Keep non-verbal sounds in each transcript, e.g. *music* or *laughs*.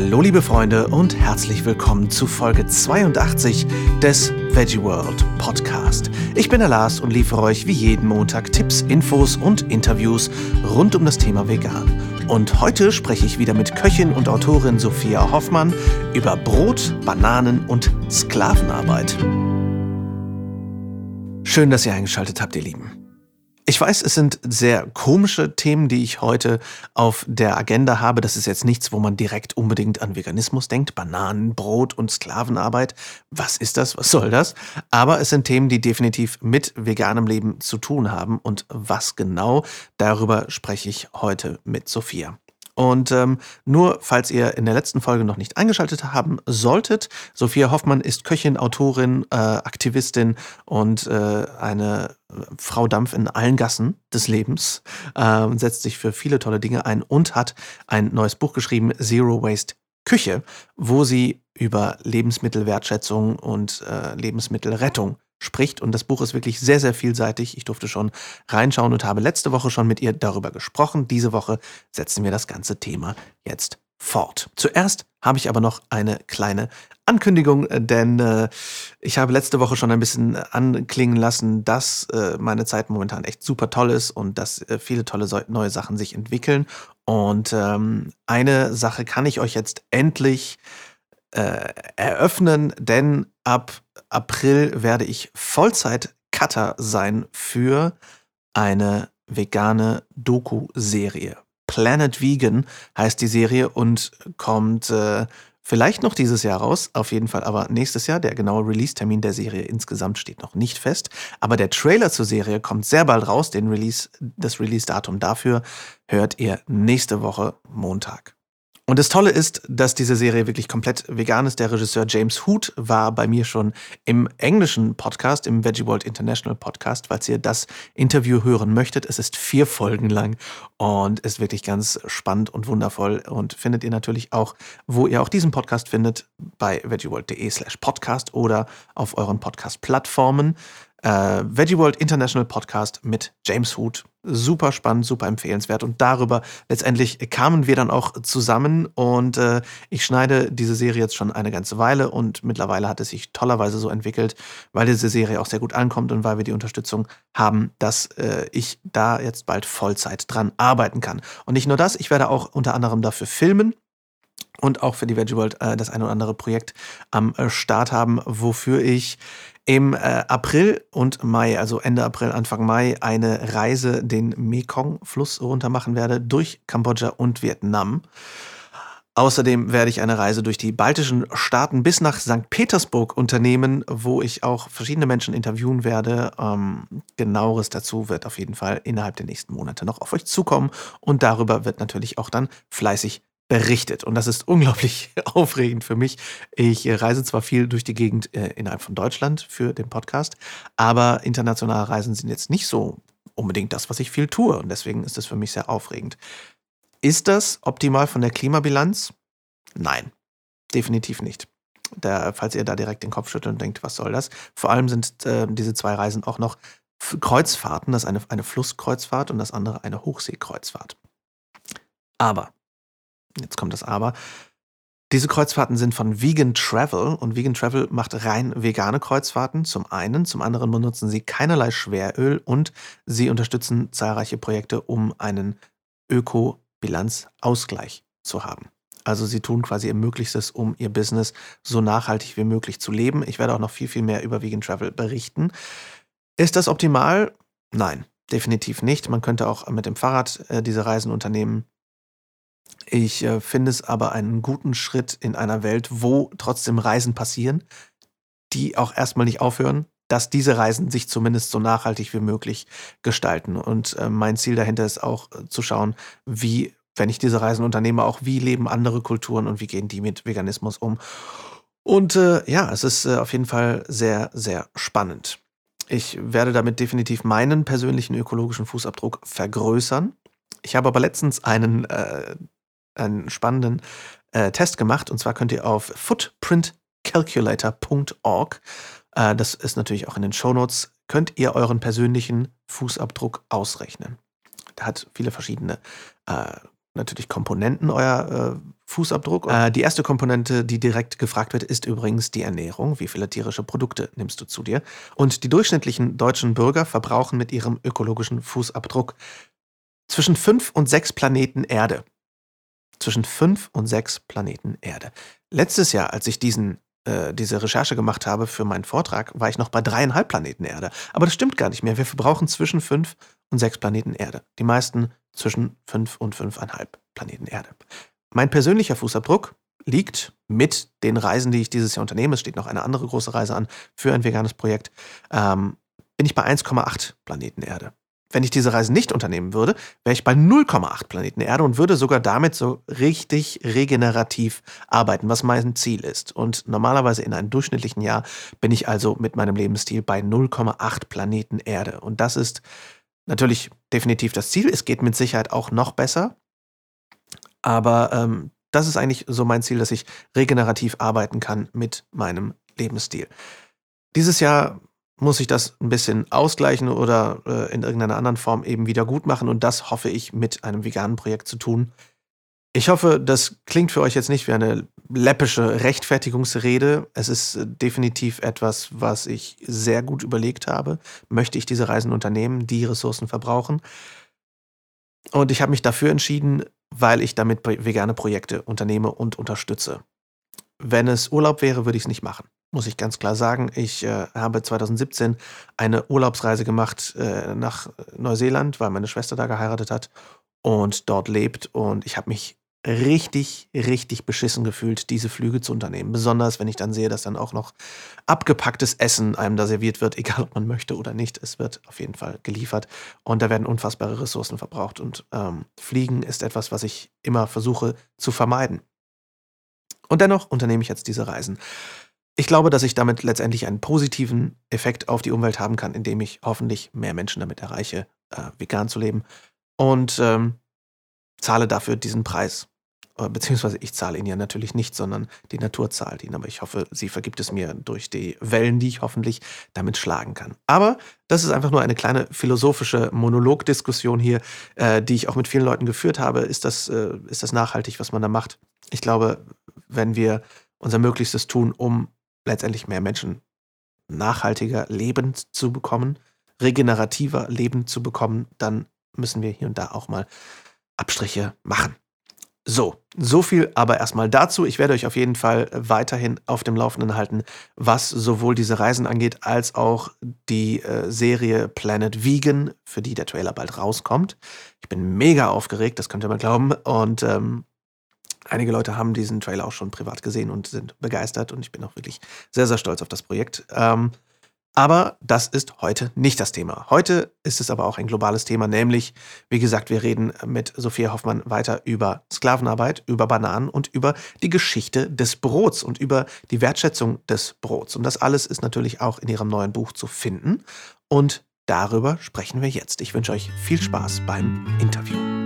Hallo liebe Freunde und herzlich willkommen zu Folge 82 des Veggie World Podcast. Ich bin der Lars und liefere euch wie jeden Montag Tipps, Infos und Interviews rund um das Thema Vegan. Und heute spreche ich wieder mit Köchin und Autorin Sophia Hoffmann über Brot, Bananen und Sklavenarbeit. Schön, dass ihr eingeschaltet habt, ihr Lieben. Ich weiß, es sind sehr komische Themen, die ich heute auf der Agenda habe. Das ist jetzt nichts, wo man direkt unbedingt an Veganismus denkt. Bananen, Brot und Sklavenarbeit. Was ist das? Was soll das? Aber es sind Themen, die definitiv mit veganem Leben zu tun haben. Und was genau, darüber spreche ich heute mit Sophia. Und ähm, nur falls ihr in der letzten Folge noch nicht eingeschaltet haben solltet, Sophia Hoffmann ist Köchin, Autorin, äh, Aktivistin und äh, eine Frau Dampf in allen Gassen des Lebens, äh, setzt sich für viele tolle Dinge ein und hat ein neues Buch geschrieben, Zero Waste Küche, wo sie über Lebensmittelwertschätzung und äh, Lebensmittelrettung spricht. Und das Buch ist wirklich sehr, sehr vielseitig. Ich durfte schon reinschauen und habe letzte Woche schon mit ihr darüber gesprochen. Diese Woche setzen wir das ganze Thema jetzt fort. Zuerst habe ich aber noch eine kleine Ankündigung, denn äh, ich habe letzte Woche schon ein bisschen anklingen lassen, dass äh, meine Zeit momentan echt super toll ist und dass äh, viele tolle so neue Sachen sich entwickeln. Und ähm, eine Sache kann ich euch jetzt endlich äh, eröffnen, denn ab April werde ich Vollzeit-Cutter sein für eine vegane Doku-Serie. Planet Vegan heißt die Serie und kommt äh, vielleicht noch dieses Jahr raus, auf jeden Fall aber nächstes Jahr. Der genaue Release-Termin der Serie insgesamt steht noch nicht fest. Aber der Trailer zur Serie kommt sehr bald raus. Den Release, das Release-Datum dafür hört ihr nächste Woche Montag. Und das Tolle ist, dass diese Serie wirklich komplett vegan ist. Der Regisseur James Hood war bei mir schon im englischen Podcast, im Veggie World International Podcast, falls ihr das Interview hören möchtet. Es ist vier Folgen lang und ist wirklich ganz spannend und wundervoll und findet ihr natürlich auch, wo ihr auch diesen Podcast findet, bei veggieworld.de slash podcast oder auf euren Podcast-Plattformen äh, Veggie World International Podcast mit James Hood. Super spannend, super empfehlenswert. Und darüber letztendlich kamen wir dann auch zusammen. Und äh, ich schneide diese Serie jetzt schon eine ganze Weile. Und mittlerweile hat es sich tollerweise so entwickelt, weil diese Serie auch sehr gut ankommt und weil wir die Unterstützung haben, dass äh, ich da jetzt bald Vollzeit dran arbeiten kann. Und nicht nur das, ich werde auch unter anderem dafür filmen und auch für die Veggie World äh, das ein oder andere Projekt am äh, Start haben, wofür ich im äh, April und Mai, also Ende April, Anfang Mai, eine Reise den Mekong-Fluss runter machen werde durch Kambodscha und Vietnam. Außerdem werde ich eine Reise durch die baltischen Staaten bis nach St. Petersburg unternehmen, wo ich auch verschiedene Menschen interviewen werde. Ähm, genaueres dazu wird auf jeden Fall innerhalb der nächsten Monate noch auf euch zukommen und darüber wird natürlich auch dann fleißig berichtet. Und das ist unglaublich *laughs* aufregend für mich. Ich reise zwar viel durch die Gegend äh, innerhalb von Deutschland für den Podcast, aber internationale Reisen sind jetzt nicht so unbedingt das, was ich viel tue. Und deswegen ist das für mich sehr aufregend. Ist das optimal von der Klimabilanz? Nein, definitiv nicht. Da, falls ihr da direkt den Kopf schüttelt und denkt, was soll das? Vor allem sind äh, diese zwei Reisen auch noch Kreuzfahrten, das eine, eine Flusskreuzfahrt und das andere eine Hochseekreuzfahrt. Aber jetzt kommt das Aber. Diese Kreuzfahrten sind von Vegan Travel und Vegan Travel macht rein vegane Kreuzfahrten zum einen, zum anderen benutzen sie keinerlei Schweröl und sie unterstützen zahlreiche Projekte, um einen Ökobilanzausgleich zu haben. Also sie tun quasi ihr Möglichstes, um ihr Business so nachhaltig wie möglich zu leben. Ich werde auch noch viel, viel mehr über Vegan Travel berichten. Ist das optimal? Nein, definitiv nicht. Man könnte auch mit dem Fahrrad äh, diese Reisen unternehmen. Ich äh, finde es aber einen guten Schritt in einer Welt, wo trotzdem Reisen passieren, die auch erstmal nicht aufhören, dass diese Reisen sich zumindest so nachhaltig wie möglich gestalten. Und äh, mein Ziel dahinter ist auch äh, zu schauen, wie, wenn ich diese Reisen unternehme, auch wie leben andere Kulturen und wie gehen die mit Veganismus um. Und äh, ja, es ist äh, auf jeden Fall sehr, sehr spannend. Ich werde damit definitiv meinen persönlichen ökologischen Fußabdruck vergrößern. Ich habe aber letztens einen äh, einen spannenden äh, Test gemacht. Und zwar könnt ihr auf footprintcalculator.org, äh, das ist natürlich auch in den Shownotes, könnt ihr euren persönlichen Fußabdruck ausrechnen. Da hat viele verschiedene äh, natürlich Komponenten euer äh, Fußabdruck. Äh, die erste Komponente, die direkt gefragt wird, ist übrigens die Ernährung. Wie viele tierische Produkte nimmst du zu dir? Und die durchschnittlichen deutschen Bürger verbrauchen mit ihrem ökologischen Fußabdruck zwischen fünf und sechs Planeten Erde. Zwischen fünf und sechs Planeten Erde. Letztes Jahr, als ich diesen äh, diese Recherche gemacht habe für meinen Vortrag, war ich noch bei dreieinhalb Planeten Erde. Aber das stimmt gar nicht mehr. Wir verbrauchen zwischen fünf und sechs Planeten Erde. Die meisten zwischen fünf und fünfeinhalb Planeten Erde. Mein persönlicher Fußabdruck liegt mit den Reisen, die ich dieses Jahr unternehme, es steht noch eine andere große Reise an für ein veganes Projekt, ähm, bin ich bei 1,8 Planeten Erde. Wenn ich diese Reise nicht unternehmen würde, wäre ich bei 0,8 Planeten Erde und würde sogar damit so richtig regenerativ arbeiten, was mein Ziel ist. Und normalerweise in einem durchschnittlichen Jahr bin ich also mit meinem Lebensstil bei 0,8 Planeten Erde. Und das ist natürlich definitiv das Ziel. Es geht mit Sicherheit auch noch besser. Aber ähm, das ist eigentlich so mein Ziel, dass ich regenerativ arbeiten kann mit meinem Lebensstil. Dieses Jahr muss ich das ein bisschen ausgleichen oder äh, in irgendeiner anderen Form eben wieder gut machen. Und das hoffe ich mit einem veganen Projekt zu tun. Ich hoffe, das klingt für euch jetzt nicht wie eine läppische Rechtfertigungsrede. Es ist äh, definitiv etwas, was ich sehr gut überlegt habe. Möchte ich diese Reisen unternehmen, die Ressourcen verbrauchen? Und ich habe mich dafür entschieden, weil ich damit vegane Projekte unternehme und unterstütze. Wenn es Urlaub wäre, würde ich es nicht machen muss ich ganz klar sagen. Ich äh, habe 2017 eine Urlaubsreise gemacht äh, nach Neuseeland, weil meine Schwester da geheiratet hat und dort lebt. Und ich habe mich richtig, richtig beschissen gefühlt, diese Flüge zu unternehmen. Besonders, wenn ich dann sehe, dass dann auch noch abgepacktes Essen einem da serviert wird, *laughs* egal ob man möchte oder nicht. Es wird auf jeden Fall geliefert. Und da werden unfassbare Ressourcen verbraucht. Und ähm, Fliegen ist etwas, was ich immer versuche zu vermeiden. Und dennoch unternehme ich jetzt diese Reisen. Ich glaube, dass ich damit letztendlich einen positiven Effekt auf die Umwelt haben kann, indem ich hoffentlich mehr Menschen damit erreiche, äh, vegan zu leben und ähm, zahle dafür diesen Preis. Äh, beziehungsweise ich zahle ihn ja natürlich nicht, sondern die Natur zahlt ihn. Aber ich hoffe, sie vergibt es mir durch die Wellen, die ich hoffentlich damit schlagen kann. Aber das ist einfach nur eine kleine philosophische Monologdiskussion hier, äh, die ich auch mit vielen Leuten geführt habe. Ist das, äh, ist das nachhaltig, was man da macht? Ich glaube, wenn wir unser Möglichstes tun, um letztendlich mehr Menschen nachhaltiger leben zu bekommen, regenerativer leben zu bekommen, dann müssen wir hier und da auch mal Abstriche machen. So, so viel aber erstmal dazu. Ich werde euch auf jeden Fall weiterhin auf dem Laufenden halten, was sowohl diese Reisen angeht, als auch die äh, Serie Planet Vegan, für die der Trailer bald rauskommt. Ich bin mega aufgeregt, das könnt ihr mal glauben. Und ähm, Einige Leute haben diesen Trailer auch schon privat gesehen und sind begeistert und ich bin auch wirklich sehr, sehr stolz auf das Projekt. Ähm, aber das ist heute nicht das Thema. Heute ist es aber auch ein globales Thema, nämlich, wie gesagt, wir reden mit Sophia Hoffmann weiter über Sklavenarbeit, über Bananen und über die Geschichte des Brots und über die Wertschätzung des Brots. Und das alles ist natürlich auch in ihrem neuen Buch zu finden. Und darüber sprechen wir jetzt. Ich wünsche euch viel Spaß beim Interview.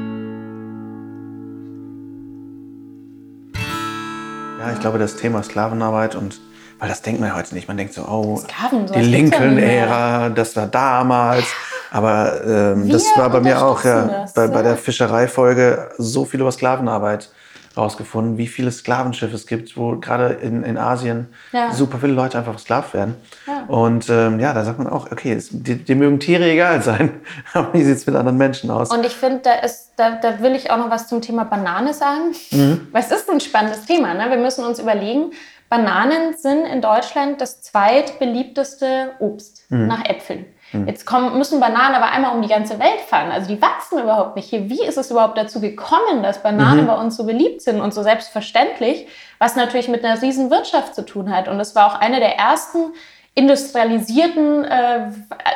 Ja, ich glaube, das Thema Sklavenarbeit und weil das denkt man ja heute nicht. Man denkt so, oh, Sklaven, die Lincoln-Ära, das war damals. Aber ähm, das war bei mir auch, ja, das, bei, ja. bei der Fischereifolge so viel über Sklavenarbeit rausgefunden, wie viele Sklavenschiffe es gibt, wo gerade in, in Asien ja. super viele Leute einfach versklavt werden. Ja. Und ähm, ja, da sagt man auch, okay, es, die, die, mögen Tiere egal sein, *laughs* aber wie sieht es mit anderen Menschen aus? Und ich finde, da, da, da will ich auch noch was zum Thema Banane sagen, mhm. *laughs* weil es ist ein spannendes Thema. Ne? Wir müssen uns überlegen, Bananen sind in Deutschland das zweitbeliebteste Obst mhm. nach Äpfeln. Hm. Jetzt kommen, müssen Bananen aber einmal um die ganze Welt fahren. Also die wachsen überhaupt nicht hier. Wie ist es überhaupt dazu gekommen, dass Bananen mhm. bei uns so beliebt sind und so selbstverständlich, was natürlich mit einer riesen Wirtschaft zu tun hat. Und es war auch eine der ersten industrialisierten äh,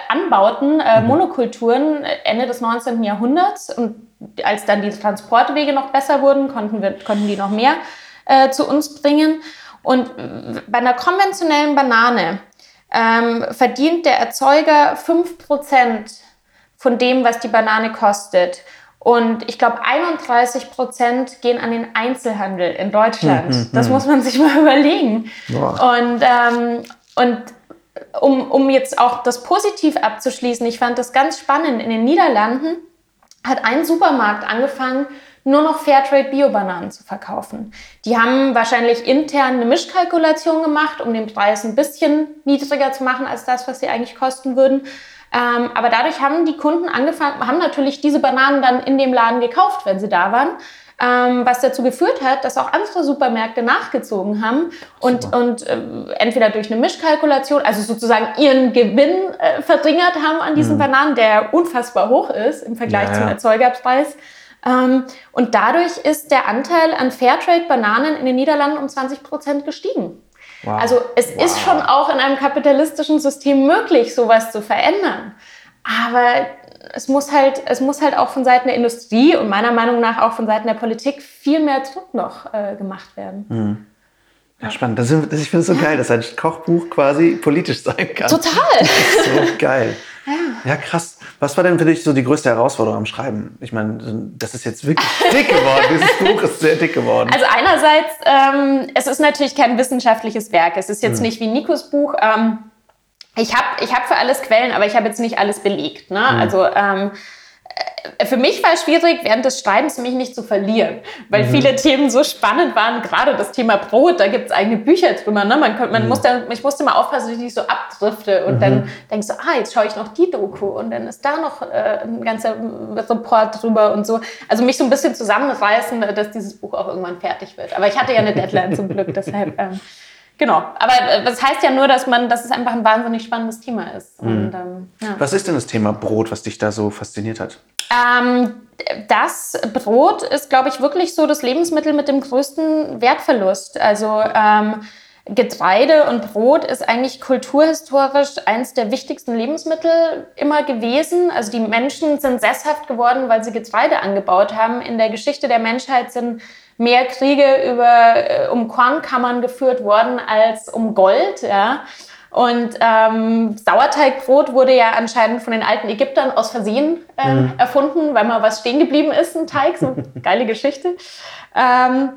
Anbauten, äh, mhm. Monokulturen Ende des 19. Jahrhunderts. Und als dann die Transportwege noch besser wurden, konnten, wir, konnten die noch mehr äh, zu uns bringen. Und bei einer konventionellen Banane ähm, verdient der Erzeuger 5% von dem, was die Banane kostet. Und ich glaube, 31% gehen an den Einzelhandel in Deutschland. Mhm, das mhm. muss man *laughs* sich mal überlegen. Boah. Und, ähm, und um, um jetzt auch das positiv abzuschließen, ich fand das ganz spannend. In den Niederlanden hat ein Supermarkt angefangen, nur noch Fairtrade Bio-Bananen zu verkaufen. Die haben wahrscheinlich intern eine Mischkalkulation gemacht, um den Preis ein bisschen niedriger zu machen als das, was sie eigentlich kosten würden. Ähm, aber dadurch haben die Kunden angefangen, haben natürlich diese Bananen dann in dem Laden gekauft, wenn sie da waren. Ähm, was dazu geführt hat, dass auch andere Supermärkte nachgezogen haben und, und äh, entweder durch eine Mischkalkulation, also sozusagen ihren Gewinn äh, verringert haben an diesen mhm. Bananen, der unfassbar hoch ist im Vergleich ja, zum Erzeugerpreis. Ähm, und dadurch ist der Anteil an Fairtrade-Bananen in den Niederlanden um 20 Prozent gestiegen. Wow. Also es wow. ist schon auch in einem kapitalistischen System möglich, sowas zu verändern. Aber es muss halt, es muss halt auch von Seiten der Industrie und meiner Meinung nach auch von Seiten der Politik viel mehr Druck noch äh, gemacht werden. Mhm. Ja, spannend. Das, ist, ich finde es so ja. geil, dass ein Kochbuch quasi politisch sein kann. Total. Das ist so *laughs* geil. Ja. ja, krass. Was war denn für dich so die größte Herausforderung am Schreiben? Ich meine, das ist jetzt wirklich *laughs* dick geworden. Dieses Buch ist sehr dick geworden. Also einerseits, ähm, es ist natürlich kein wissenschaftliches Werk. Es ist jetzt mhm. nicht wie Nikos Buch. Ähm, ich habe ich hab für alles Quellen, aber ich habe jetzt nicht alles belegt. Ne? Mhm. Also ähm, äh, für mich war es schwierig, während des Schreibens mich nicht zu verlieren, weil mhm. viele Themen so spannend waren. Gerade das Thema Brot, da gibt es eigene Bücher drüber. Ne? Man, man mhm. muss dann, ich musste mal aufpassen, dass ich nicht so abdrifte und mhm. dann denkst du, ah, jetzt schaue ich noch die Doku und dann ist da noch äh, ein ganzer Report drüber und so. Also mich so ein bisschen zusammenreißen, dass dieses Buch auch irgendwann fertig wird. Aber ich hatte ja eine Deadline zum Glück, deshalb. Ähm, Genau, aber äh, das heißt ja nur, dass man, dass es einfach ein wahnsinnig spannendes Thema ist. Mhm. Und, ähm, ja. Was ist denn das Thema Brot, was dich da so fasziniert hat? Ähm, das Brot ist, glaube ich, wirklich so das Lebensmittel mit dem größten Wertverlust. Also ähm, Getreide und Brot ist eigentlich kulturhistorisch eines der wichtigsten Lebensmittel immer gewesen. Also die Menschen sind sesshaft geworden, weil sie Getreide angebaut haben. In der Geschichte der Menschheit sind mehr Kriege über, äh, um Kornkammern geführt worden als um Gold. Ja. Und ähm, Sauerteigbrot wurde ja anscheinend von den alten Ägyptern aus Versehen äh, mhm. erfunden, weil mal was stehen geblieben ist, ein Teig, so *laughs* geile Geschichte. Ähm,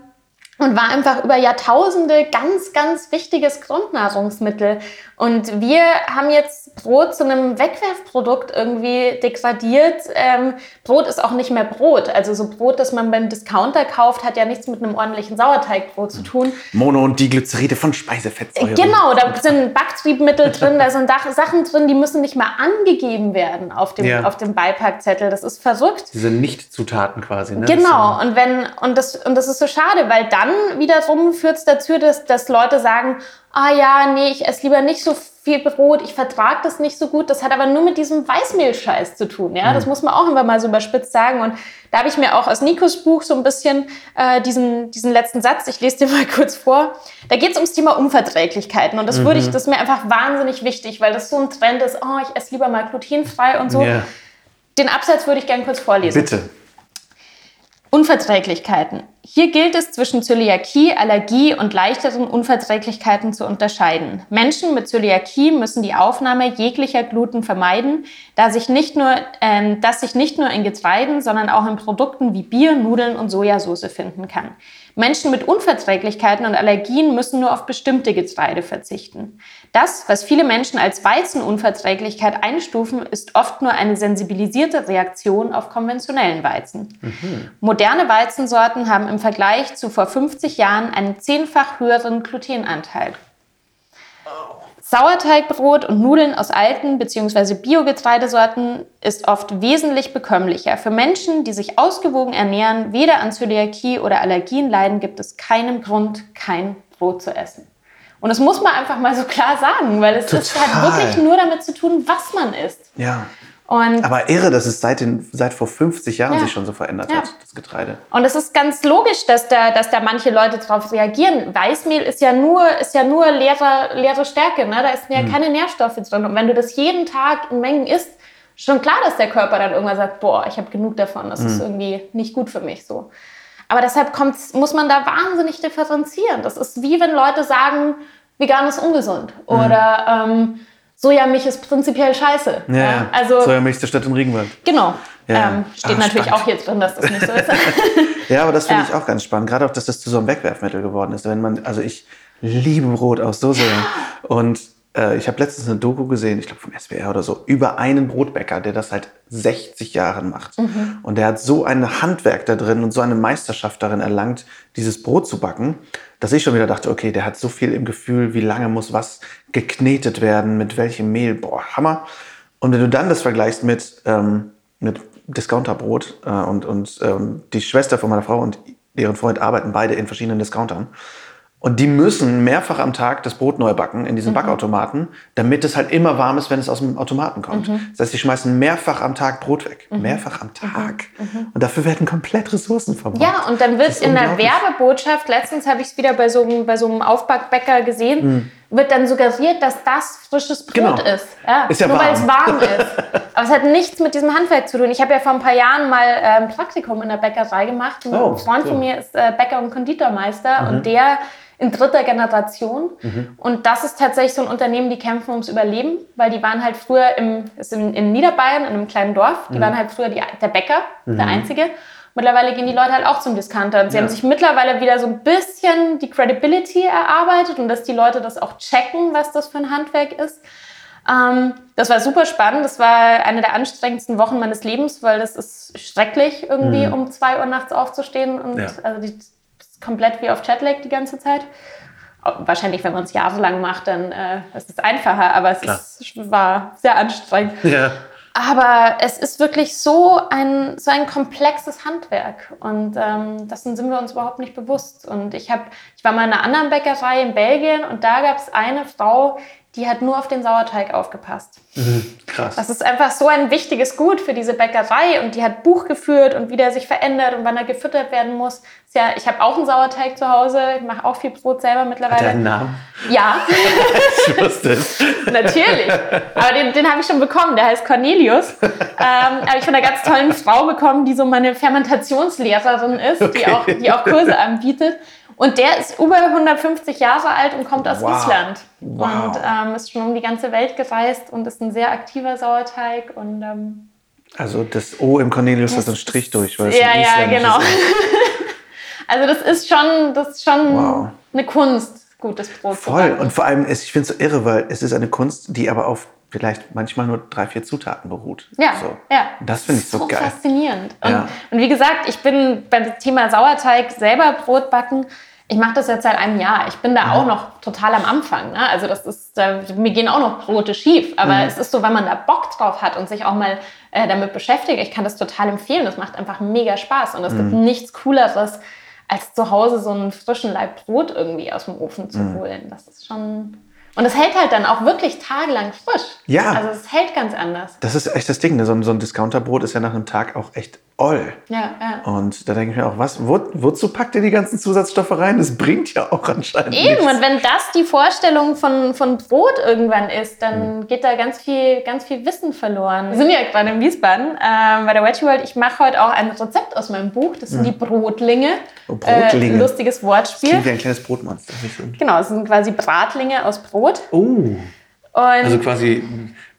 und war einfach über Jahrtausende ganz, ganz wichtiges Grundnahrungsmittel. Und wir haben jetzt Brot zu einem Wegwerfprodukt irgendwie degradiert. Ähm, Brot ist auch nicht mehr Brot. Also so Brot, das man beim Discounter kauft, hat ja nichts mit einem ordentlichen Sauerteigbrot zu tun. Mono- und Diglyceride von Speisefettsäuren. Genau, da sind Backtriebmittel drin, da sind Sachen drin, die müssen nicht mal angegeben werden auf dem, ja. auf dem Beipackzettel. Das ist verrückt. Diese Nicht-Zutaten quasi. Ne? Genau, und, wenn, und, das, und das ist so schade, weil dann wiederum führt es dazu, dass, dass Leute sagen, ah ja, nee, ich esse lieber nicht so viel Brot, ich vertrage das nicht so gut. Das hat aber nur mit diesem Weißmehlscheiß zu tun. Ja? Mhm. Das muss man auch immer mal so überspitzt sagen. Und da habe ich mir auch aus Nikos Buch so ein bisschen äh, diesen, diesen letzten Satz, ich lese dir *laughs* mal kurz vor. Da geht es ums Thema Unverträglichkeiten. Und das mhm. würde ich, das ist mir einfach wahnsinnig wichtig, weil das so ein Trend ist, oh, ich esse lieber mal glutenfrei und so. Yeah. Den Absatz würde ich gerne kurz vorlesen. Bitte. Unverträglichkeiten. Hier gilt es zwischen Zöliakie, Allergie und leichteren Unverträglichkeiten zu unterscheiden. Menschen mit Zöliakie müssen die Aufnahme jeglicher Gluten vermeiden, da sich nicht nur, äh, das sich nicht nur in Getreiden, sondern auch in Produkten wie Bier, Nudeln und Sojasauce finden kann. Menschen mit Unverträglichkeiten und Allergien müssen nur auf bestimmte Getreide verzichten. Das, was viele Menschen als Weizenunverträglichkeit einstufen, ist oft nur eine sensibilisierte Reaktion auf konventionellen Weizen. Mhm. Moderne Weizensorten haben im Vergleich zu vor 50 Jahren einen zehnfach höheren Glutenanteil. Sauerteigbrot und Nudeln aus alten bzw. Biogetreidesorten ist oft wesentlich bekömmlicher. Für Menschen, die sich ausgewogen ernähren, weder an Zöliakie oder Allergien leiden, gibt es keinen Grund, kein Brot zu essen. Und das muss man einfach mal so klar sagen, weil es Total. ist halt wirklich nur damit zu tun, was man isst. Ja. Und Aber irre, dass es seit, den, seit vor 50 Jahren ja. sich schon so verändert ja. hat, das Getreide. Und es ist ganz logisch, dass da, dass da manche Leute darauf reagieren. Weißmehl ist ja nur, ist ja nur leere, leere Stärke, ne? da ist ja hm. keine Nährstoffe drin. Und wenn du das jeden Tag in Mengen isst, schon klar, dass der Körper dann irgendwann sagt, boah, ich habe genug davon, das hm. ist irgendwie nicht gut für mich so. Aber deshalb muss man da wahnsinnig differenzieren. Das ist wie wenn Leute sagen, vegan ist ungesund. Mhm. Oder ähm, Sojamilch ist prinzipiell scheiße. Ja, ja. Also, Sojamilch ist der Stadt im Regenwald. Genau. Ja. Ähm, steht Ach, natürlich spannend. auch hier drin, dass das nicht so ist. *laughs* ja, aber das finde ich auch ganz spannend. Gerade auch, dass das zu so einem Wegwerfmittel geworden ist. Wenn man, also ich liebe Brot aus so sehr. *gasps* Und äh, ich habe letztens eine Doku gesehen, ich glaube vom SWR oder so, über einen Brotbäcker, der das seit 60 Jahren macht. Mhm. Und der hat so ein Handwerk da drin und so eine Meisterschaft darin erlangt, dieses Brot zu backen, dass ich schon wieder dachte, okay, der hat so viel im Gefühl, wie lange muss was geknetet werden, mit welchem Mehl, boah, Hammer. Und wenn du dann das vergleichst mit, ähm, mit Discounterbrot äh, und, und ähm, die Schwester von meiner Frau und ihren Freund arbeiten beide in verschiedenen Discountern. Und die müssen mehrfach am Tag das Brot neu backen in diesen mhm. Backautomaten, damit es halt immer warm ist, wenn es aus dem Automaten kommt. Mhm. Das heißt, sie schmeißen mehrfach am Tag Brot weg. Mhm. Mehrfach am Tag. Mhm. mhm. Und dafür werden komplett Ressourcen verbraucht. Ja, und dann wird in der Werbebotschaft, letztens habe ich es wieder bei so, bei so einem Aufbackbäcker gesehen, mhm. Wird dann suggeriert, dass das frisches Brot genau. ist. Ja, ist ja nur weil es warm ist. Aber es hat nichts mit diesem Handwerk zu tun. Ich habe ja vor ein paar Jahren mal äh, ein Praktikum in der Bäckerei gemacht. Oh, ein Freund cool. von mir ist äh, Bäcker und Konditormeister und mhm. der in dritter Generation. Mhm. Und das ist tatsächlich so ein Unternehmen, die kämpfen ums Überleben, weil die waren halt früher im, ist in, in Niederbayern, in einem kleinen Dorf, die mhm. waren halt früher die, der Bäcker, mhm. der Einzige. Mittlerweile gehen die Leute halt auch zum Discounter. Und sie ja. haben sich mittlerweile wieder so ein bisschen die Credibility erarbeitet und dass die Leute das auch checken, was das für ein Handwerk ist. Ähm, das war super spannend. Das war eine der anstrengendsten Wochen meines Lebens, weil das ist schrecklich, irgendwie mhm. um zwei Uhr nachts aufzustehen und ja. also die komplett wie auf Chatlag die ganze Zeit. Wahrscheinlich, wenn man es jahrelang macht, dann äh, ist es einfacher, aber es ist, war sehr anstrengend. Ja. Aber es ist wirklich so ein, so ein komplexes Handwerk und ähm, dessen sind wir uns überhaupt nicht bewusst. Und ich, hab, ich war mal in einer anderen Bäckerei in Belgien und da gab es eine Frau, die hat nur auf den Sauerteig aufgepasst. Mhm, krass. Das ist einfach so ein wichtiges Gut für diese Bäckerei und die hat Buch geführt und wie der sich verändert und wann er gefüttert werden muss. Ja, ich habe auch einen Sauerteig zu Hause, ich mache auch viel Brot selber mittlerweile. Hat der einen Namen? Ja. ich wusste es. Natürlich. Aber den, den habe ich schon bekommen, der heißt Cornelius. ähm, habe ich von einer ganz tollen Frau bekommen, die so meine Fermentationslehrerin ist, okay. die, auch, die auch Kurse anbietet. Und der ist über 150 Jahre alt und kommt aus wow. Island. Wow. Und ähm, ist schon um die ganze Welt gereist und ist ein sehr aktiver Sauerteig. Und, ähm, also das O im Cornelius ist ein Strich durch, weil es Ja, ja, genau. *laughs* also das ist schon, das ist schon wow. eine Kunst, gutes Brot Voll. Und vor allem, ich finde es so irre, weil es ist eine Kunst, die aber auf vielleicht manchmal nur drei, vier Zutaten beruht. Ja, so. ja. Das finde ich so, so geil. faszinierend. Und, ja. und wie gesagt, ich bin beim Thema Sauerteig selber Brot backen ich mache das jetzt seit einem Jahr. Ich bin da ja. auch noch total am Anfang. Ne? Also das ist, äh, mir gehen auch noch Brote schief. Aber mhm. es ist so, wenn man da Bock drauf hat und sich auch mal äh, damit beschäftigt, ich kann das total empfehlen. Das macht einfach mega Spaß. Und es mhm. gibt nichts Cooleres, als zu Hause so einen frischen Leib Brot irgendwie aus dem Ofen zu mhm. holen. Das ist schon und es hält halt dann auch wirklich tagelang frisch. Ja. Also es hält ganz anders. Das ist echt das Ding. Ne? So ein, so ein Discounterbrot ist ja nach einem Tag auch echt all. Ja, ja. Und da denke ich mir auch, was, wo, wozu packt ihr die ganzen Zusatzstoffe rein? Das bringt ja auch anscheinend Eben, nichts. und wenn das die Vorstellung von, von Brot irgendwann ist, dann mhm. geht da ganz viel, ganz viel Wissen verloren. Wir sind ja gerade in Wiesbaden äh, bei der Veggie World. Ich mache heute auch ein Rezept aus meinem Buch. Das sind mhm. die Brotlinge. Oh, Brotlinge. Äh, lustiges Wortspiel. Das klingt wie ein kleines Brotmonster. Genau, es sind quasi Bratlinge aus Brot. Brot. Oh. Und also quasi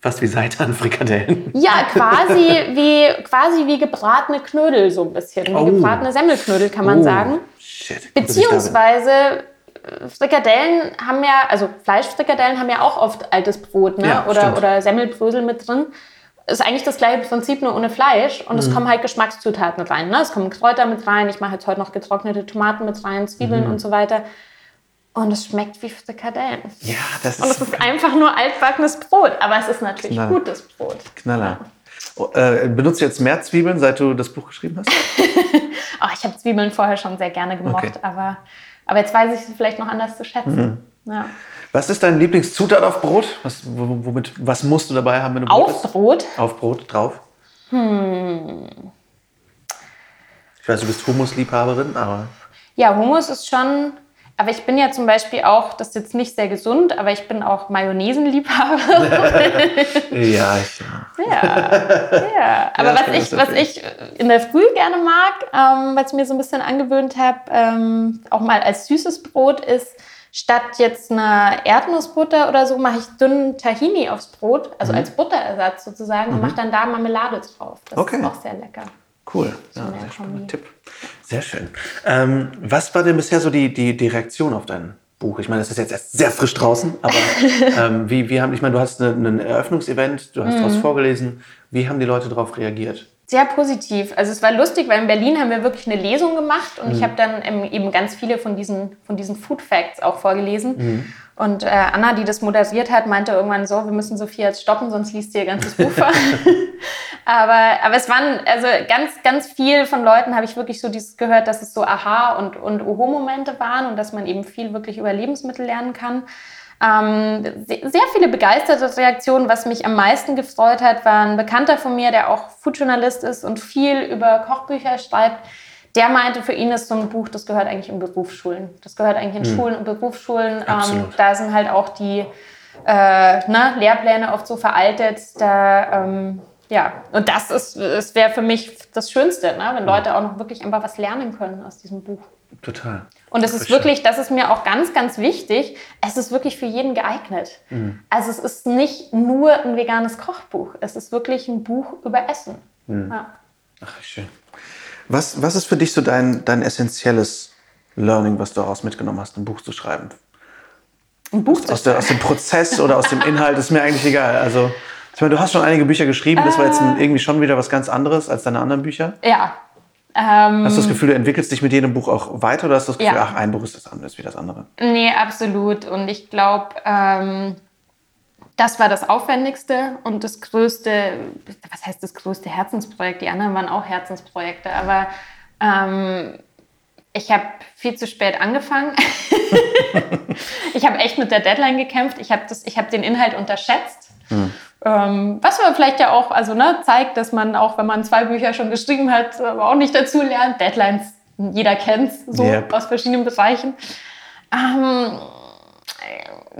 fast wie Seitanfrikadellen. Ja, quasi wie, quasi wie gebratene Knödel so ein bisschen. Wie oh. gebratene Semmelknödel kann man oh. sagen. Shit. Beziehungsweise äh, Frikadellen haben ja, also Fleischfrikadellen haben ja auch oft altes Brot ne? Ja, oder, oder Semmelbrösel mit drin. Ist eigentlich das gleiche Prinzip, nur ohne Fleisch. Und mhm. es kommen halt Geschmackszutaten rein. Ne? Es kommen Kräuter mit rein. Ich mache jetzt heute noch getrocknete Tomaten mit rein, Zwiebeln mhm. und so weiter. Und es schmeckt wie Frikadellen. Ja, das ist. Und es ist einfach nur altbackenes Brot, aber es ist natürlich Knaller. gutes Brot. Knaller. Oh, äh, benutzt du jetzt mehr Zwiebeln, seit du das Buch geschrieben hast? *laughs* oh, ich habe Zwiebeln vorher schon sehr gerne gemocht, okay. aber, aber jetzt weiß ich sie vielleicht noch anders zu schätzen. Mhm. Ja. Was ist dein Lieblingszutat auf Brot? Was, womit, was musst du dabei haben, wenn du Brot Auf isst? Brot? Auf Brot, drauf. Hm. Ich weiß, du bist Humusliebhaberin, aber. Ja, Humus ist schon aber ich bin ja zum Beispiel auch, das ist jetzt nicht sehr gesund, aber ich bin auch Mayonnaisenliebhaber. *laughs* ja, ich *laughs* ja. ja. Aber ja, was, ich, was ich in der Früh gerne mag, ähm, was ich mir so ein bisschen angewöhnt habe, ähm, auch mal als süßes Brot ist, statt jetzt einer Erdnussbutter oder so, mache ich dünnen Tahini aufs Brot, also mhm. als Butterersatz sozusagen, mhm. und mache dann da Marmelade drauf. Das okay. ist auch sehr lecker. Cool, ja, sehr spannender Tipp. Sehr schön. Ähm, was war denn bisher so die, die, die Reaktion auf dein, Buch? Ich meine, es ist jetzt erst sehr frisch draußen, aber *laughs* ähm, wie, wie haben, ich meine, du hast ein Eröffnungsevent, du hast mhm. daraus vorgelesen. Wie haben die Leute darauf reagiert? Sehr positiv. Also es war lustig, weil in Berlin haben wir wirklich eine Lesung gemacht und mhm. ich habe dann eben ganz viele von diesen, von diesen Food Facts auch vorgelesen. Mhm. Und äh, Anna, die das moderiert hat, meinte irgendwann so, wir müssen Sophia jetzt stoppen, sonst liest sie ihr ganzes Buch vor. *laughs* aber, aber es waren, also ganz, ganz viel von Leuten habe ich wirklich so dieses gehört, dass es so Aha- und, und Oho-Momente waren und dass man eben viel wirklich über Lebensmittel lernen kann. Ähm, sehr viele begeisterte Reaktionen. Was mich am meisten gefreut hat, war ein Bekannter von mir, der auch Foodjournalist ist und viel über Kochbücher schreibt der meinte, für ihn ist so ein Buch, das gehört eigentlich in Berufsschulen. Das gehört eigentlich in mhm. Schulen und Berufsschulen. Ähm, da sind halt auch die äh, ne, Lehrpläne oft so veraltet. Da, ähm, ja, und das ist, das wäre für mich das Schönste, ne? wenn Leute auch noch wirklich einfach was lernen können aus diesem Buch. Total. Und es ist wirklich, das ist mir auch ganz, ganz wichtig, es ist wirklich für jeden geeignet. Mhm. Also es ist nicht nur ein veganes Kochbuch, es ist wirklich ein Buch über Essen. Mhm. Ja. Ach, schön. Was, was ist für dich so dein, dein essentielles Learning, was du daraus mitgenommen hast, ein Buch zu schreiben? Ein Buch aus, der, aus dem Prozess oder aus dem Inhalt ist mir eigentlich egal. Also, ich meine, du hast schon einige Bücher geschrieben, das war jetzt äh. irgendwie schon wieder was ganz anderes als deine anderen Bücher. Ja. Ähm, hast du das Gefühl, du entwickelst dich mit jedem Buch auch weiter oder hast du das Gefühl, ja. ach, ein Buch ist das andere, wie das andere? Nee, absolut. Und ich glaube, ähm, das war das Aufwendigste und das größte, was heißt das größte Herzensprojekt? Die anderen waren auch Herzensprojekte, aber ähm, ich habe viel zu spät angefangen. *laughs* *laughs* ich habe echt mit der Deadline gekämpft. Ich habe hab den Inhalt unterschätzt. Hm. Ähm, was man vielleicht ja auch also, ne, zeigt, dass man auch, wenn man zwei Bücher schon geschrieben hat, auch nicht dazu lernt. Deadlines, jeder kennt es so yep. aus verschiedenen Bereichen. Ähm,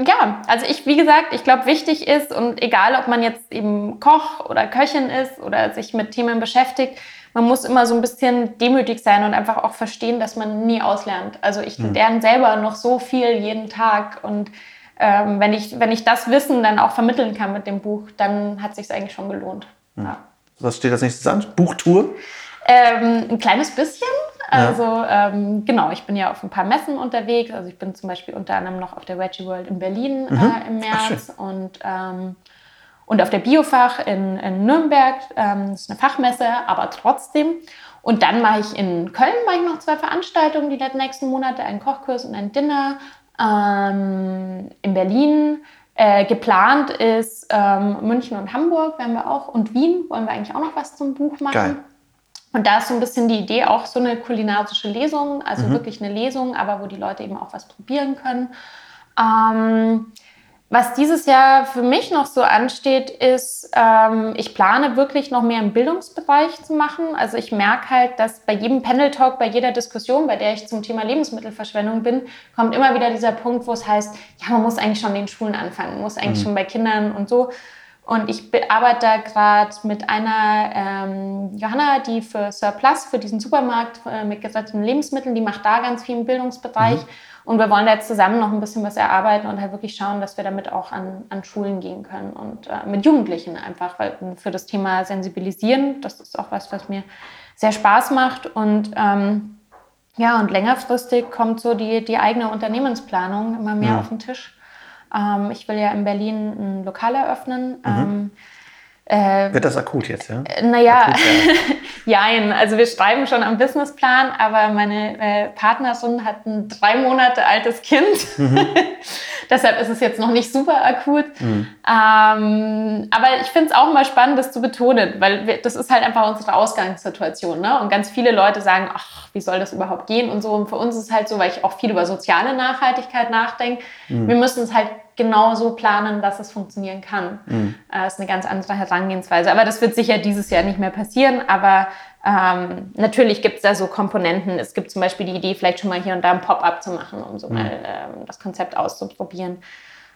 ja, also ich, wie gesagt, ich glaube, wichtig ist und egal, ob man jetzt eben Koch oder Köchin ist oder sich mit Themen beschäftigt, man muss immer so ein bisschen demütig sein und einfach auch verstehen, dass man nie auslernt. Also ich mhm. lerne selber noch so viel jeden Tag und ähm, wenn, ich, wenn ich das Wissen dann auch vermitteln kann mit dem Buch, dann hat es sich eigentlich schon gelohnt. Mhm. Ja. Was steht als nächstes an? Buchtour? Ähm, ein kleines bisschen. Also ja. ähm, genau, ich bin ja auf ein paar Messen unterwegs. Also ich bin zum Beispiel unter anderem noch auf der Veggie World in Berlin mhm. äh, im März und, ähm, und auf der Biofach in, in Nürnberg. Ähm, das ist eine Fachmesse, aber trotzdem. Und dann mache ich in Köln mache ich noch zwei Veranstaltungen die nächsten Monate, einen Kochkurs und ein Dinner. Ähm, in Berlin äh, geplant ist ähm, München und Hamburg werden wir auch und Wien wollen wir eigentlich auch noch was zum Buch machen. Geil. Und da ist so ein bisschen die Idee auch so eine kulinarische Lesung, also mhm. wirklich eine Lesung, aber wo die Leute eben auch was probieren können. Ähm, was dieses Jahr für mich noch so ansteht, ist, ähm, ich plane wirklich noch mehr im Bildungsbereich zu machen. Also ich merke halt, dass bei jedem Panel Talk, bei jeder Diskussion, bei der ich zum Thema Lebensmittelverschwendung bin, kommt immer wieder dieser Punkt, wo es heißt, ja, man muss eigentlich schon in den Schulen anfangen, man muss eigentlich mhm. schon bei Kindern und so. Und ich arbeite da gerade mit einer ähm, Johanna, die für Surplus, für diesen Supermarkt äh, mit gesetzten Lebensmitteln, die macht da ganz viel im Bildungsbereich. Mhm. Und wir wollen da jetzt zusammen noch ein bisschen was erarbeiten und halt wirklich schauen, dass wir damit auch an, an Schulen gehen können und äh, mit Jugendlichen einfach, weil für das Thema sensibilisieren, das ist auch was, was mir sehr Spaß macht. Und ähm, ja, und längerfristig kommt so die, die eigene Unternehmensplanung immer mehr ja. auf den Tisch. Ähm, ich will ja in Berlin ein Lokal eröffnen. Mhm. Ähm, äh, Wird das akut jetzt, ja? Äh, naja, *laughs* jein. Also wir schreiben schon am Businessplan, aber meine äh, Partnerin hat ein drei Monate altes Kind. Mhm. *laughs* Deshalb ist es jetzt noch nicht super akut. Mhm. Ähm, aber ich finde es auch mal spannend, das zu betonen, weil wir, das ist halt einfach unsere Ausgangssituation. Ne? Und ganz viele Leute sagen, ach, wie soll das überhaupt gehen und so. Und für uns ist es halt so, weil ich auch viel über soziale Nachhaltigkeit nachdenke, mhm. wir müssen es halt genau so planen, dass es funktionieren kann. Mhm. Das äh, ist eine ganz andere Herangehensweise. Aber das wird sicher dieses Jahr nicht mehr passieren. Aber ähm, natürlich gibt es da so Komponenten. Es gibt zum Beispiel die Idee, vielleicht schon mal hier und da ein Pop-up zu machen, um so mhm. mal ähm, das Konzept auszuprobieren.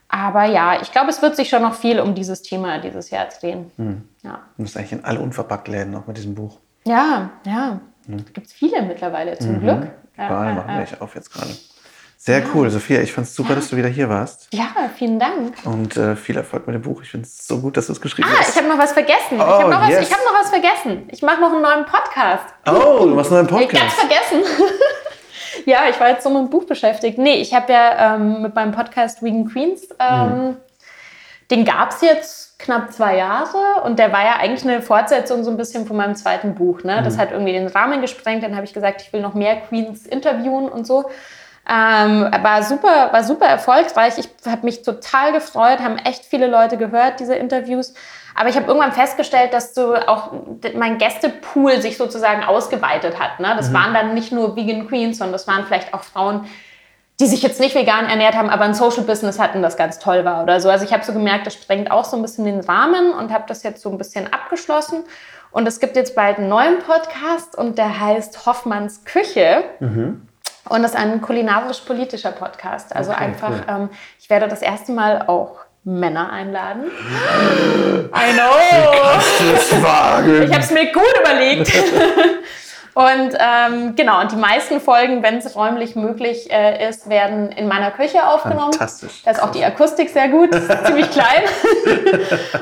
Aber ja, ich glaube, es wird sich schon noch viel um dieses Thema dieses Jahr drehen. Mhm. Ja. Du musst eigentlich in alle Unverpackt-Läden noch mit diesem Buch. Ja, ja. Mhm. Gibt es viele mittlerweile, zum mhm. Glück. Überall ja, machen wir ich auf jetzt gerade. Sehr ja. cool, Sophia. Ich fand es super, ja. dass du wieder hier warst. Ja, vielen Dank. Und äh, viel Erfolg mit dem Buch. Ich finde es so gut, dass du es geschrieben ah, hast. Ah, ich habe noch was vergessen. Oh, ich habe noch, yes. hab noch, was vergessen. Ich mache noch einen neuen Podcast. Oh, du machst einen neuen Podcast. Ich ganz vergessen. *laughs* Ja, ich war jetzt so mit dem Buch beschäftigt. Nee, ich habe ja ähm, mit meinem Podcast Vegan Queens, ähm, mhm. den gab es jetzt knapp zwei Jahre und der war ja eigentlich eine Fortsetzung so ein bisschen von meinem zweiten Buch. Ne? Das mhm. hat irgendwie den Rahmen gesprengt. Dann habe ich gesagt, ich will noch mehr Queens interviewen und so. Ähm, war super, war super erfolgreich. Ich habe mich total gefreut, haben echt viele Leute gehört, diese Interviews. Aber ich habe irgendwann festgestellt, dass so auch mein Gästepool sich sozusagen ausgeweitet hat. Ne? Das mhm. waren dann nicht nur Vegan Queens, sondern das waren vielleicht auch Frauen, die sich jetzt nicht vegan ernährt haben, aber ein Social Business hatten, das ganz toll war oder so. Also ich habe so gemerkt, das sprengt auch so ein bisschen den Rahmen und habe das jetzt so ein bisschen abgeschlossen. Und es gibt jetzt bald einen neuen Podcast und der heißt Hoffmanns Küche. Mhm. Und das ist ein kulinarisch-politischer Podcast. Also okay, einfach, cool. ähm, ich werde das erste Mal auch Männer einladen. *gasps* I know! Ich habe es mir gut überlegt. *laughs* Und ähm, genau, und die meisten Folgen, wenn es räumlich möglich äh, ist, werden in meiner Küche aufgenommen. Fantastisch. Da ist auch die Akustik sehr gut, *laughs* ziemlich klein.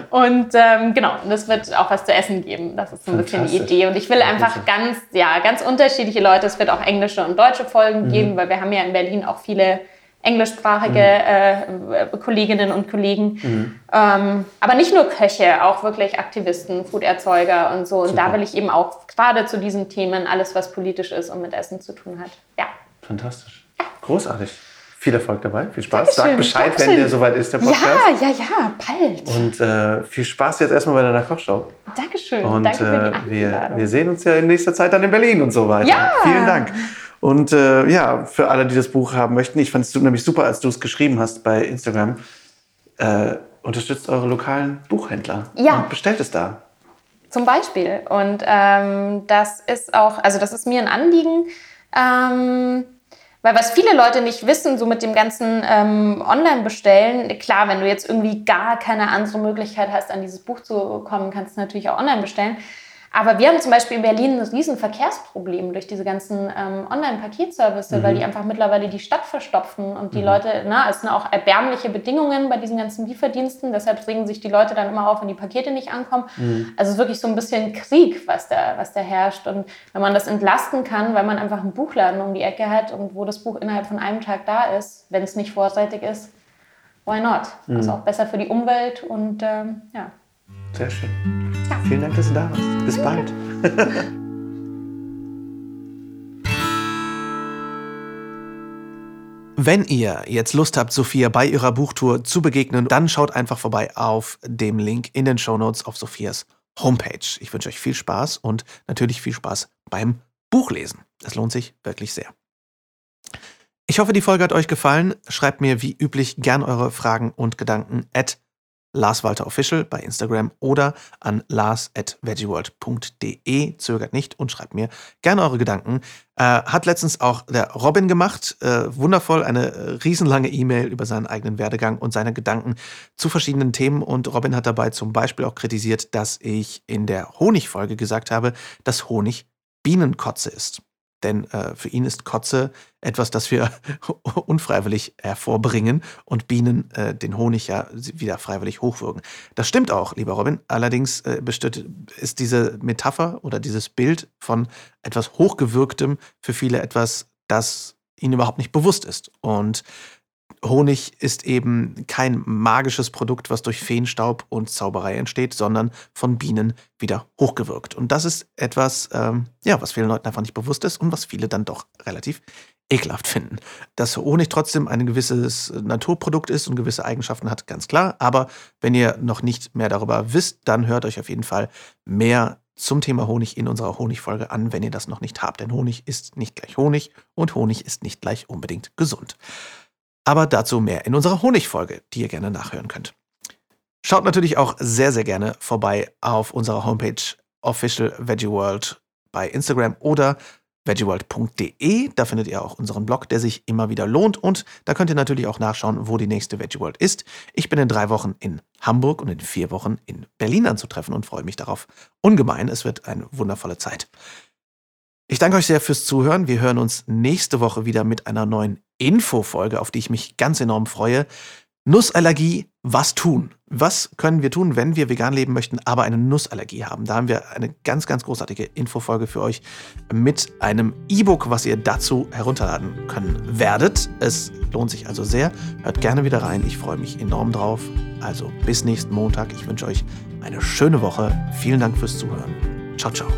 und ähm, genau, und es wird auch was zu essen geben. Das ist so ein bisschen die Idee. Und ich will einfach ganz, ja, ganz unterschiedliche Leute. Es wird auch englische und deutsche Folgen mhm. geben, weil wir haben ja in Berlin auch viele englischsprachige mhm. äh, Kolleginnen und Kollegen. Mhm. Ähm, aber nicht nur Köche, auch wirklich Aktivisten, Fooderzeuger und so. Und Super. da will ich eben auch gerade zu diesen Themen alles, was politisch ist und mit Essen zu tun hat. Ja. Fantastisch. Ja. Großartig. Viel Erfolg dabei, viel Spaß. Dankeschön. Sag Bescheid, Dankeschön. wenn der soweit ist, der Podcast. Ja, ja, ja, bald. Und äh, viel Spaß jetzt erstmal bei deiner Kochshow. Dankeschön. Und Danke äh, wir, wir sehen uns ja in nächster Zeit dann in Berlin und so weiter. Ja. Vielen Dank. Und äh, ja, für alle, die das Buch haben möchten, ich fand es nämlich super, als du es geschrieben hast bei Instagram. Äh, unterstützt eure lokalen Buchhändler ja. und bestellt es da. Zum Beispiel. Und ähm, das ist auch, also das ist mir ein Anliegen. Ähm, weil was viele Leute nicht wissen, so mit dem ganzen ähm, Online-Bestellen, klar, wenn du jetzt irgendwie gar keine andere Möglichkeit hast, an dieses Buch zu kommen, kannst du natürlich auch online bestellen. Aber wir haben zum Beispiel in Berlin ein riesen Verkehrsproblem durch diese ganzen ähm, Online-Paketservice, mhm. weil die einfach mittlerweile die Stadt verstopfen und die mhm. Leute, na, es sind auch erbärmliche Bedingungen bei diesen ganzen Lieferdiensten, deshalb regen sich die Leute dann immer auf, wenn die Pakete nicht ankommen. Mhm. Also es ist wirklich so ein bisschen Krieg, was da, was da herrscht. Und wenn man das entlasten kann, weil man einfach einen Buchladen um die Ecke hat und wo das Buch innerhalb von einem Tag da ist, wenn es nicht vorzeitig ist, why not? Mhm. Also auch besser für die Umwelt und ähm, ja. Sehr schön. Vielen Dank, dass du da warst. Bis bald. *laughs* Wenn ihr jetzt Lust habt, Sophia bei ihrer Buchtour zu begegnen, dann schaut einfach vorbei auf dem Link in den Shownotes auf Sophias Homepage. Ich wünsche euch viel Spaß und natürlich viel Spaß beim Buchlesen. Es lohnt sich wirklich sehr. Ich hoffe, die Folge hat euch gefallen. Schreibt mir wie üblich gern eure Fragen und Gedanken at Lars Walter Official bei Instagram oder an lars.veggieworld.de. Zögert nicht und schreibt mir gerne eure Gedanken. Äh, hat letztens auch der Robin gemacht. Äh, wundervoll, eine riesenlange E-Mail über seinen eigenen Werdegang und seine Gedanken zu verschiedenen Themen. Und Robin hat dabei zum Beispiel auch kritisiert, dass ich in der Honigfolge gesagt habe, dass Honig Bienenkotze ist. Denn äh, für ihn ist Kotze etwas, das wir *laughs* unfreiwillig hervorbringen und Bienen äh, den Honig ja wieder freiwillig hochwürgen. Das stimmt auch, lieber Robin. Allerdings äh, ist diese Metapher oder dieses Bild von etwas Hochgewürgtem für viele etwas, das ihnen überhaupt nicht bewusst ist. Und Honig ist eben kein magisches Produkt, was durch Feenstaub und Zauberei entsteht, sondern von Bienen wieder hochgewirkt. Und das ist etwas, ähm, ja, was vielen Leuten einfach nicht bewusst ist und was viele dann doch relativ ekelhaft finden. Dass Honig trotzdem ein gewisses Naturprodukt ist und gewisse Eigenschaften hat, ganz klar. Aber wenn ihr noch nicht mehr darüber wisst, dann hört euch auf jeden Fall mehr zum Thema Honig in unserer Honigfolge an, wenn ihr das noch nicht habt. Denn Honig ist nicht gleich Honig und Honig ist nicht gleich unbedingt gesund. Aber dazu mehr in unserer Honigfolge, die ihr gerne nachhören könnt. Schaut natürlich auch sehr, sehr gerne vorbei auf unserer Homepage Official Veggie World bei Instagram oder veggieworld.de. Da findet ihr auch unseren Blog, der sich immer wieder lohnt. Und da könnt ihr natürlich auch nachschauen, wo die nächste Veggie World ist. Ich bin in drei Wochen in Hamburg und in vier Wochen in Berlin anzutreffen und freue mich darauf ungemein. Es wird eine wundervolle Zeit. Ich danke euch sehr fürs Zuhören. Wir hören uns nächste Woche wieder mit einer neuen Infofolge, auf die ich mich ganz enorm freue. Nussallergie, was tun? Was können wir tun, wenn wir vegan leben möchten, aber eine Nussallergie haben? Da haben wir eine ganz, ganz großartige Infofolge für euch mit einem E-Book, was ihr dazu herunterladen können werdet. Es lohnt sich also sehr. Hört gerne wieder rein. Ich freue mich enorm drauf. Also bis nächsten Montag. Ich wünsche euch eine schöne Woche. Vielen Dank fürs Zuhören. Ciao, ciao.